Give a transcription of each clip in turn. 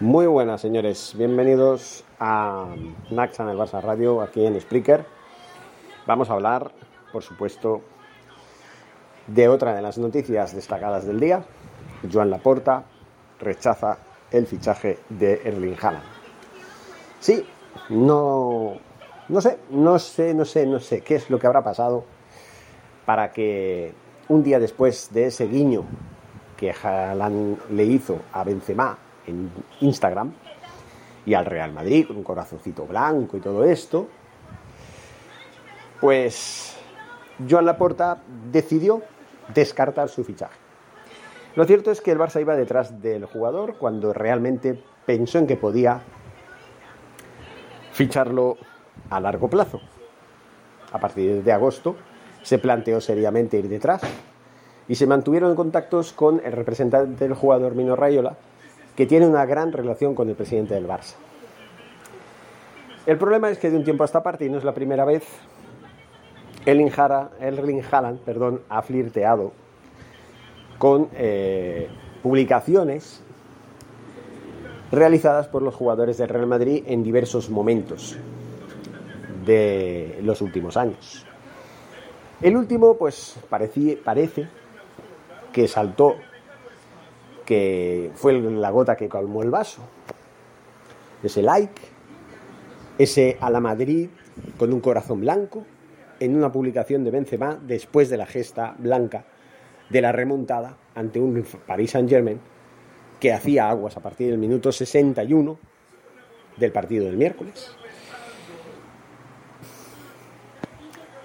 Muy buenas, señores. Bienvenidos a Naxa en el Barça Radio, aquí en Spreaker. Vamos a hablar, por supuesto, de otra de las noticias destacadas del día. Joan Laporta rechaza el fichaje de Erling Haaland. Sí, no, no sé, no sé, no sé, no sé qué es lo que habrá pasado para que un día después de ese guiño que Haaland le hizo a Benzema en Instagram y al Real Madrid con un corazoncito blanco y todo esto, pues Joan Laporta decidió descartar su fichaje. Lo cierto es que el Barça iba detrás del jugador cuando realmente pensó en que podía ficharlo a largo plazo. A partir de agosto se planteó seriamente ir detrás y se mantuvieron contactos con el representante del jugador Mino Rayola, que tiene una gran relación con el presidente del Barça. El problema es que de un tiempo a esta parte, y no es la primera vez, Erling, Haaland perdón, ha flirteado con eh, publicaciones realizadas por los jugadores del Real Madrid en diversos momentos de los últimos años. El último, pues parece que saltó que fue la gota que calmó el vaso. Ese like, ese a la Madrid con un corazón blanco, en una publicación de Benzema después de la gesta blanca de la remontada ante un Paris Saint-Germain que hacía aguas a partir del minuto 61 del partido del miércoles.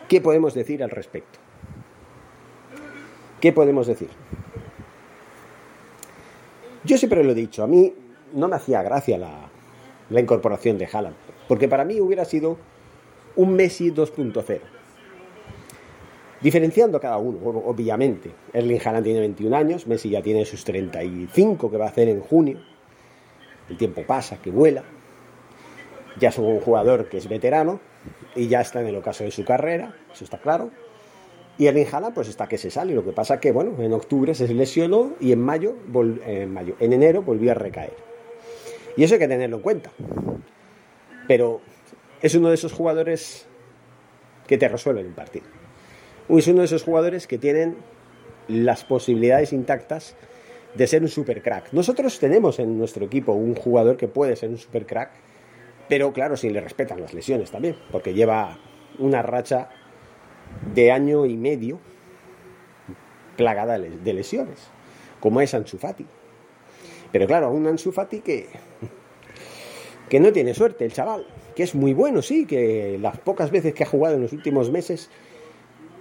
¿Qué podemos decir al respecto? ¿Qué podemos decir? Yo siempre lo he dicho, a mí no me hacía gracia la, incorporación de Haaland, porque para mí hubiera sido un Messi 2.0. Diferenciando a cada uno, obviamente. Erling Haaland tiene 21 años, Messi ya tiene sus 35 que va a hacer en junio. El tiempo pasa, que vuela. Ya es un jugador que es veterano y ya está en el ocaso de su carrera, eso está claro. Y el Haaland pues está que se sale. Lo que pasa que, bueno, en octubre se lesionó y en mayo, en en enero volvió a recaer. Y eso hay que tenerlo en cuenta. Pero es uno de esos jugadores que te resuelven un partido. Es uno de esos jugadores que tienen las posibilidades intactas de ser un super crack. Nosotros tenemos en nuestro equipo un jugador que puede ser un super crack, pero claro, si le respetan las lesiones también, porque lleva una racha de año y medio plagada de lesiones, como es Ansu Fati. Pero claro, un Ansu Fati que, que no tiene suerte, el chaval, que es muy bueno, sí, que las pocas veces que ha jugado en los últimos meses,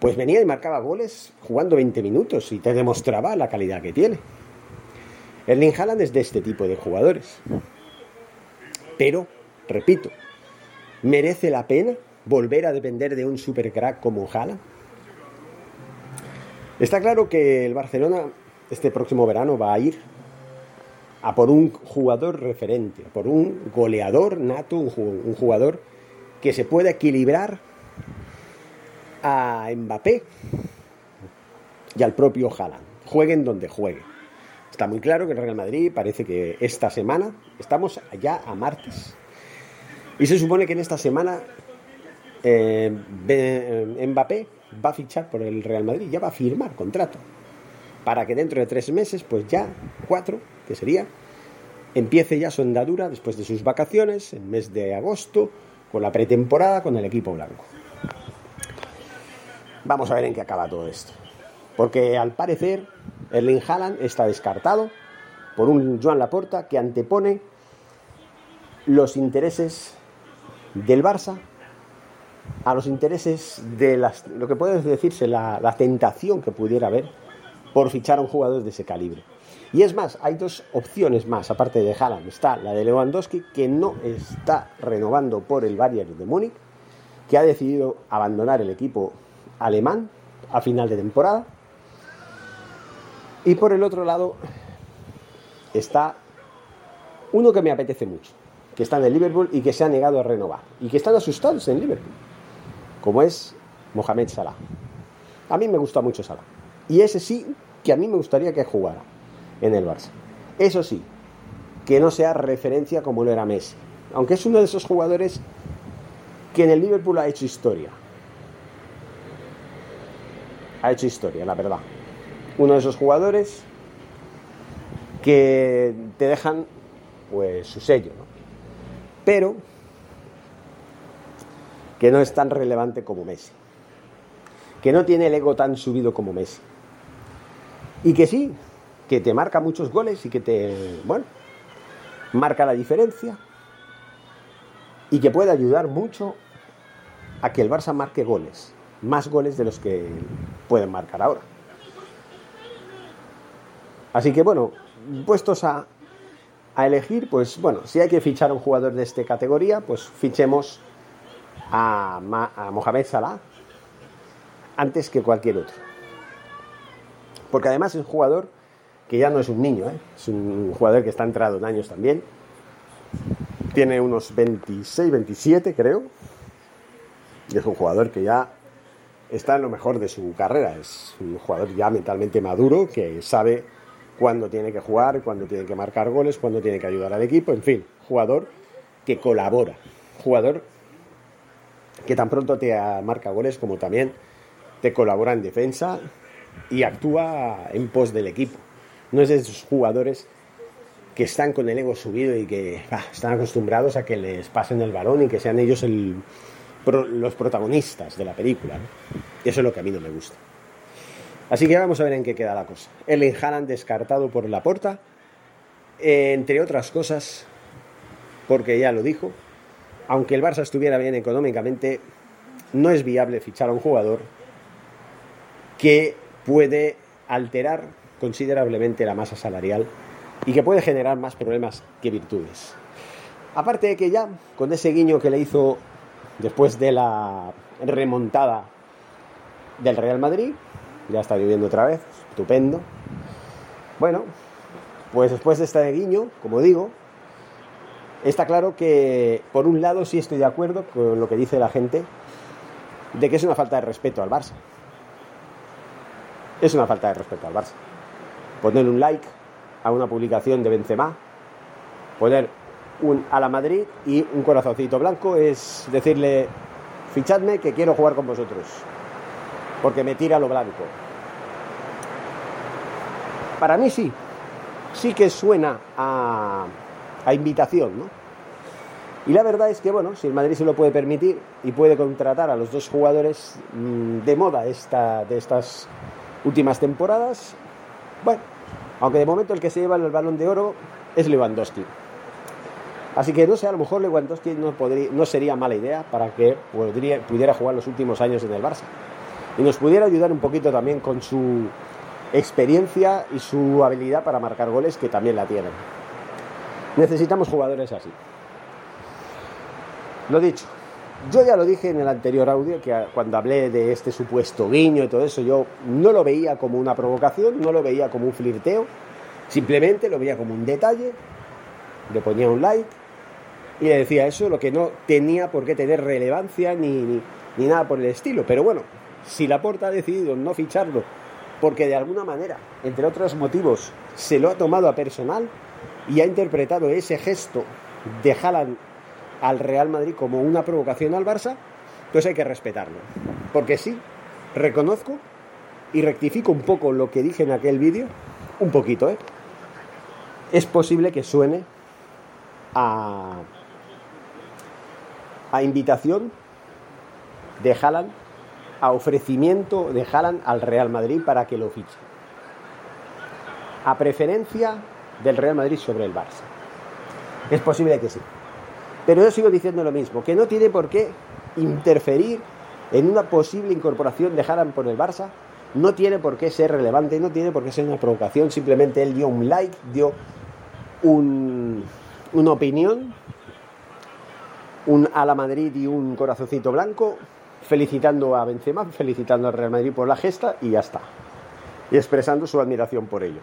pues venía y marcaba goles jugando 20 minutos y te demostraba la calidad que tiene. Erling Haaland es de este tipo de jugadores. Pero, repito, merece la pena volver a depender de un supercrack como Jala? Está claro que el Barcelona este próximo verano va a ir a por un jugador referente, por un goleador nato, un jugador que se pueda equilibrar a Mbappé y al propio Haaland, jueguen donde jueguen. Está muy claro que el Real Madrid parece que esta semana, estamos ya a martes, y se supone que en esta semana eh, eh, Mbappé va a fichar por el Real Madrid, ya va a firmar contrato. para que dentro de tres meses, pues ya, cuatro, que sería, empiece ya su andadura después de sus vacaciones, el mes de agosto, con la pretemporada con el equipo blanco. Vamos a ver en qué acaba todo esto. Porque al parecer Erling Haaland está descartado por un Joan Laporta que antepone los intereses del Barça a los intereses de las, lo que puede decirse la, tentación que pudiera haber por fichar a un jugador de ese calibre. Y es más, hay dos opciones más, aparte de Haaland. Está la de Lewandowski, que no está renovando por el Bayern de Múnich, que ha decidido abandonar el equipo alemán a final de temporada. Y por el otro lado está uno que me apetece mucho, que está en el Liverpool y que se ha negado a renovar, y que están asustados en Liverpool, como es Mohamed Salah. A mí me gusta mucho Salah. Y ese sí que a mí me gustaría que jugara en el Barça. Eso sí, que no sea referencia como lo era Messi. Aunque es uno de esos jugadores que en el Liverpool ha hecho historia. Ha hecho historia, la verdad. Uno de esos jugadores que te dejan pues su sello, ¿no? Pero que no es tan relevante como Messi. Que no tiene el ego tan subido como Messi. Y que sí, que te marca muchos goles y que te, bueno, marca la diferencia y que puede ayudar mucho a que el Barça marque goles, más goles de los que pueden marcar ahora. Así que bueno, puestos a, a elegir, pues bueno, si hay que fichar un jugador de esta categoría, pues fichemos a, a Mohamed Salah antes que cualquier otro. Porque además es un jugador que ya no es un niño, ¿eh? es un jugador que está entrado en años también. Tiene unos 26, 27 creo. Y es un jugador que ya está en lo mejor de su carrera. Es un jugador ya mentalmente maduro que sabe cuándo tiene que jugar, cuándo tiene que marcar goles, cuándo tiene que ayudar al equipo. En fin, jugador que colabora. Jugador que tan pronto te marca goles como también te colabora en defensa y actúa en pos del equipo. No es de esos jugadores que están con el ego subido y que están acostumbrados a que les pasen el balón y que sean ellos los protagonistas de la película. Eso es lo que a mí no me gusta. Así que vamos a ver en qué queda la cosa. El Haaland descartado por la porta, entre otras cosas, porque ya lo dijo, aunque el Barça estuviera bien económicamente, no es viable fichar a un jugador que puede alterar considerablemente la masa salarial y que puede generar más problemas que virtudes. Aparte de que ya, con ese guiño que le hizo después de la remontada del Real Madrid, ya está lloviendo otra vez, estupendo. Bueno, pues después de este guiño, como digo, está claro que por un lado sí estoy de acuerdo con lo que dice la gente de que es una falta de respeto al Barça. Es una falta de respeto al Barça poner un like a una publicación de Benzema, poner un a la Madrid y un corazoncito blanco es decirle, fichadme que quiero jugar con vosotros, porque me tira lo blanco. Para mí sí, sí que suena a, a invitación, ¿no? Y la verdad es que, bueno, si el Madrid se lo puede permitir y puede contratar a los dos jugadores mm, de moda esta, de estas últimas temporadas, bueno, aunque de momento el que se lleva el balón de oro es Lewandowski. Así que no sé, a lo mejor Lewandowski no, podría, no sería mala idea para que pudiera jugar los últimos años en el Barça. Y nos pudiera ayudar un poquito también con su experiencia y su habilidad para marcar goles, que también la tienen. Necesitamos jugadores así. Lo dicho, yo ya lo dije en el anterior audio, que cuando hablé de este supuesto guiño y todo eso, yo no lo veía como una provocación, no lo veía como un flirteo, simplemente lo veía como un detalle, le ponía un like y le decía eso, lo que no tenía por qué tener relevancia ni, ni, nada por el estilo. Pero bueno, si la Laporta ha decidido no ficharlo porque de alguna manera, entre otros motivos, se lo ha tomado a personal y ha interpretado ese gesto de Haaland al Real Madrid como una provocación al Barça, pues hay que respetarlo. Porque sí, reconozco y rectifico un poco lo que dije en aquel vídeo, un poquito, ¿eh? es posible que suene a, a invitación de Haaland, a ofrecimiento de Haaland al Real Madrid para que lo fiche. A preferencia del Real Madrid sobre el Barça. Es posible que sí. Pero yo sigo diciendo lo mismo, que no tiene por qué interferir en una posible incorporación de Haaland por el Barça. No tiene por qué ser relevante, no tiene por qué ser una provocación. Simplemente él dio un like, dio un, una opinión, un a la Madrid y un corazoncito blanco, felicitando a Benzema, felicitando al Real Madrid por la gesta y ya está. Y expresando su admiración por ello.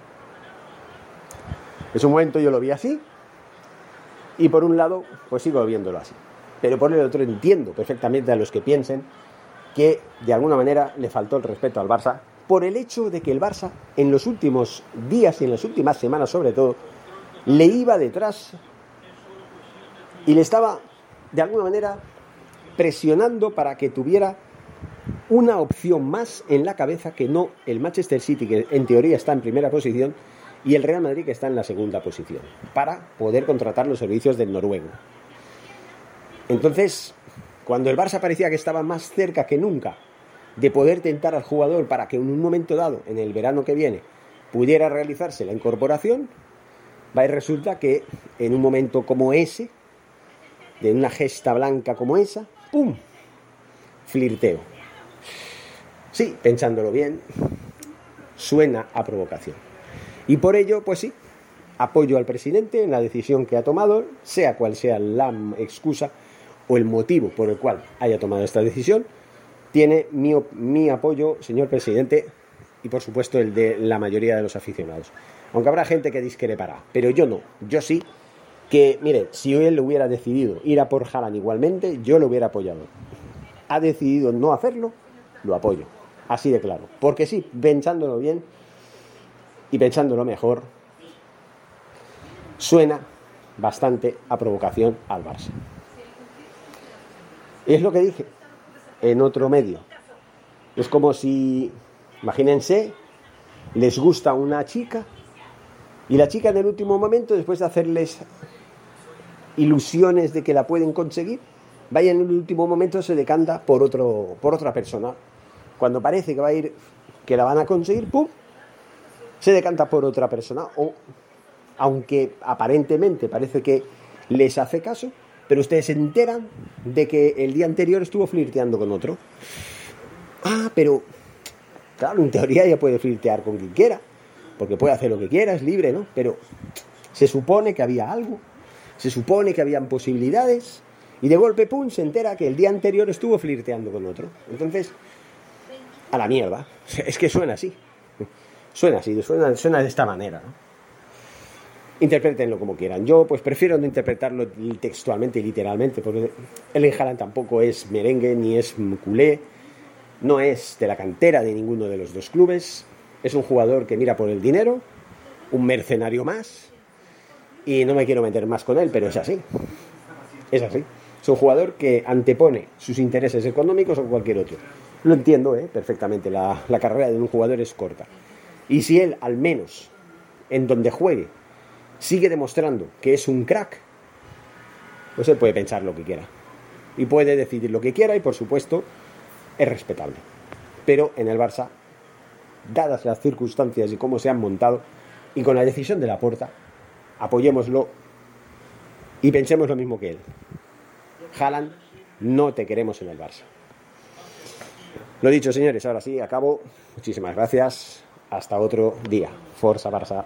En su momento yo lo vi así y por un lado pues sigo viéndolo así. Pero por el otro entiendo perfectamente a los que piensen que de alguna manera le faltó el respeto al Barça por el hecho de que el Barça en los últimos días y en las últimas semanas sobre todo le iba detrás y le estaba de alguna manera presionando para que tuviera una opción más en la cabeza que no el Manchester City, que en teoría está en primera posición, y el Real Madrid, que está en la segunda posición, para poder contratar los servicios del noruego. Entonces, cuando el Barça parecía que estaba más cerca que nunca de poder tentar al jugador para que en un momento dado, en el verano que viene, pudiera realizarse la incorporación, va y resulta que en un momento como ese, de una gesta blanca como esa, ¡pum! Flirteo. Sí, pensándolo bien, suena a provocación. Y por ello, pues sí, apoyo al presidente en la decisión que ha tomado, sea cual sea la excusa o el motivo por el cual haya tomado esta decisión. Tiene mi, mi apoyo, señor presidente, y por supuesto el de la mayoría de los aficionados. Aunque habrá gente que discrepará, pero yo no, yo sí que, mire, si él hubiera decidido ir a por Haaland igualmente, yo lo hubiera apoyado. Ha decidido no hacerlo, lo apoyo. Así de claro. Porque sí, pensándolo bien y pensándolo mejor, suena bastante a provocación al Barça. Es lo que dije en otro medio. Es como si, imagínense, les gusta una chica y la chica en el último momento, después de hacerles ilusiones de que la pueden conseguir, vaya en el último momento se decanta por, otro, por otra persona. Cuando parece que va a ir, que la van a conseguir, ¡pum! Se decanta por otra persona. O, aunque aparentemente parece que les hace caso, pero ustedes se enteran de que el día anterior estuvo flirteando con otro. Ah, pero, claro, en teoría ella puede flirtear con quien quiera, porque puede hacer lo que quiera, es libre, ¿no? Pero se supone que había algo se supone que habían posibilidades y de golpe, pum, se entera que el día anterior estuvo flirteando con otro. Entonces, a la mierda. Es que suena así. Suena así, suena, suena de esta manera. ¿no? Interpretenlo como quieran. Yo pues prefiero no interpretarlo textualmente y literalmente, porque el Haaland tampoco es merengue ni es culé, no es de la cantera de ninguno de los dos clubes, es un jugador que mira por el dinero, un mercenario más, y no me quiero meter más con él, pero es así. Es así. Es un jugador que antepone sus intereses económicos a cualquier otro. Lo entiendo ¿eh? perfectamente, la, la carrera de un jugador es corta. Y si él, al menos, en donde juegue, sigue demostrando que es un crack, pues él puede pensar lo que quiera. Y puede decidir lo que quiera y, por supuesto, es respetable. Pero en el Barça, dadas las circunstancias y cómo se han montado, y con la decisión de la puerta, apoyémoslo y pensemos lo mismo que él. Haaland, no te queremos en el Barça. Lo dicho, señores, ahora sí, acabo. Muchísimas gracias. Hasta otro día. Forza Barça.